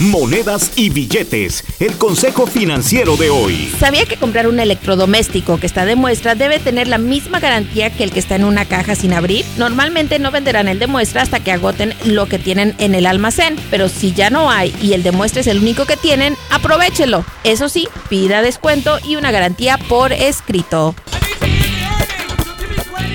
monedas y billetes. El consejo financiero de hoy. ¿Sabía que comprar un electrodoméstico que está de muestra debe tener la misma garantía que el que está en una caja sin abrir? Normalmente no venderán el de muestra hasta que agoten lo que tienen en el almacén, pero si ya no hay y el de muestra es el único que tienen, aprovechelo. Eso sí, pida descuento y una garantía por escrito.